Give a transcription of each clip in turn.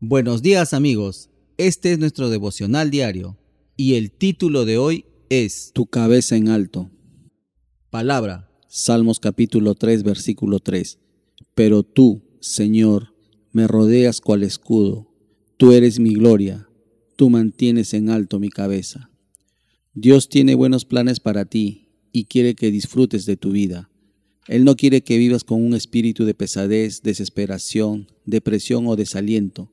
Buenos días amigos, este es nuestro devocional diario y el título de hoy es Tu cabeza en alto. Palabra. Salmos capítulo 3 versículo 3. Pero tú, Señor, me rodeas cual escudo, tú eres mi gloria, tú mantienes en alto mi cabeza. Dios tiene buenos planes para ti y quiere que disfrutes de tu vida. Él no quiere que vivas con un espíritu de pesadez, desesperación, depresión o desaliento.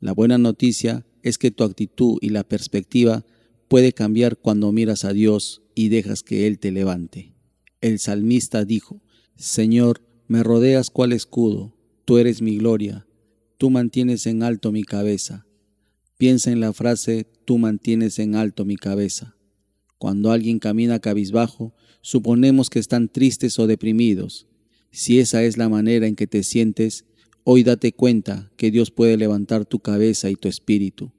La buena noticia es que tu actitud y la perspectiva puede cambiar cuando miras a Dios y dejas que Él te levante. El salmista dijo, Señor, me rodeas cual escudo, tú eres mi gloria, tú mantienes en alto mi cabeza. Piensa en la frase, tú mantienes en alto mi cabeza. Cuando alguien camina cabizbajo, suponemos que están tristes o deprimidos. Si esa es la manera en que te sientes, hoy date cuenta que Dios puede levantar tu cabeza y tu espíritu.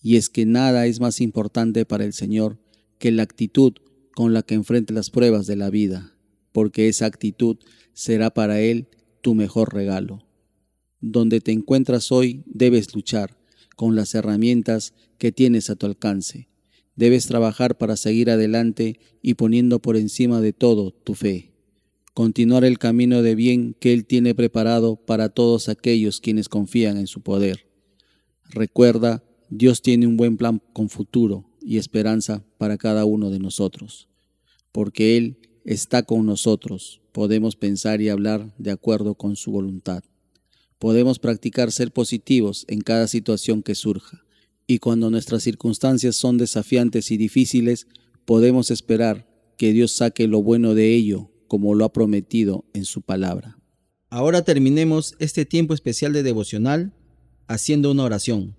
Y es que nada es más importante para el Señor que la actitud con la que enfrente las pruebas de la vida, porque esa actitud será para Él tu mejor regalo. Donde te encuentras hoy debes luchar con las herramientas que tienes a tu alcance Debes trabajar para seguir adelante y poniendo por encima de todo tu fe. Continuar el camino de bien que Él tiene preparado para todos aquellos quienes confían en su poder. Recuerda, Dios tiene un buen plan con futuro y esperanza para cada uno de nosotros. Porque Él está con nosotros, podemos pensar y hablar de acuerdo con su voluntad. Podemos practicar ser positivos en cada situación que surja y cuando nuestras circunstancias son desafiantes y difíciles, podemos esperar que Dios saque lo bueno de ello, como lo ha prometido en su palabra. Ahora terminemos este tiempo especial de devocional haciendo una oración.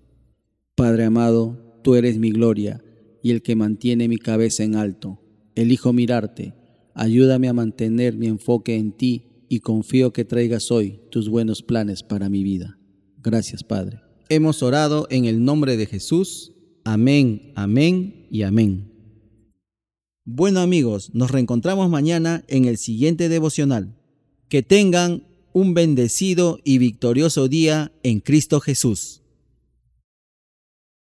Padre amado, tú eres mi gloria y el que mantiene mi cabeza en alto. Elijo mirarte. Ayúdame a mantener mi enfoque en ti y confío que traigas hoy tus buenos planes para mi vida. Gracias, Padre. Hemos orado en el nombre de Jesús. Amén, amén y amén. Bueno amigos, nos reencontramos mañana en el siguiente devocional. Que tengan un bendecido y victorioso día en Cristo Jesús.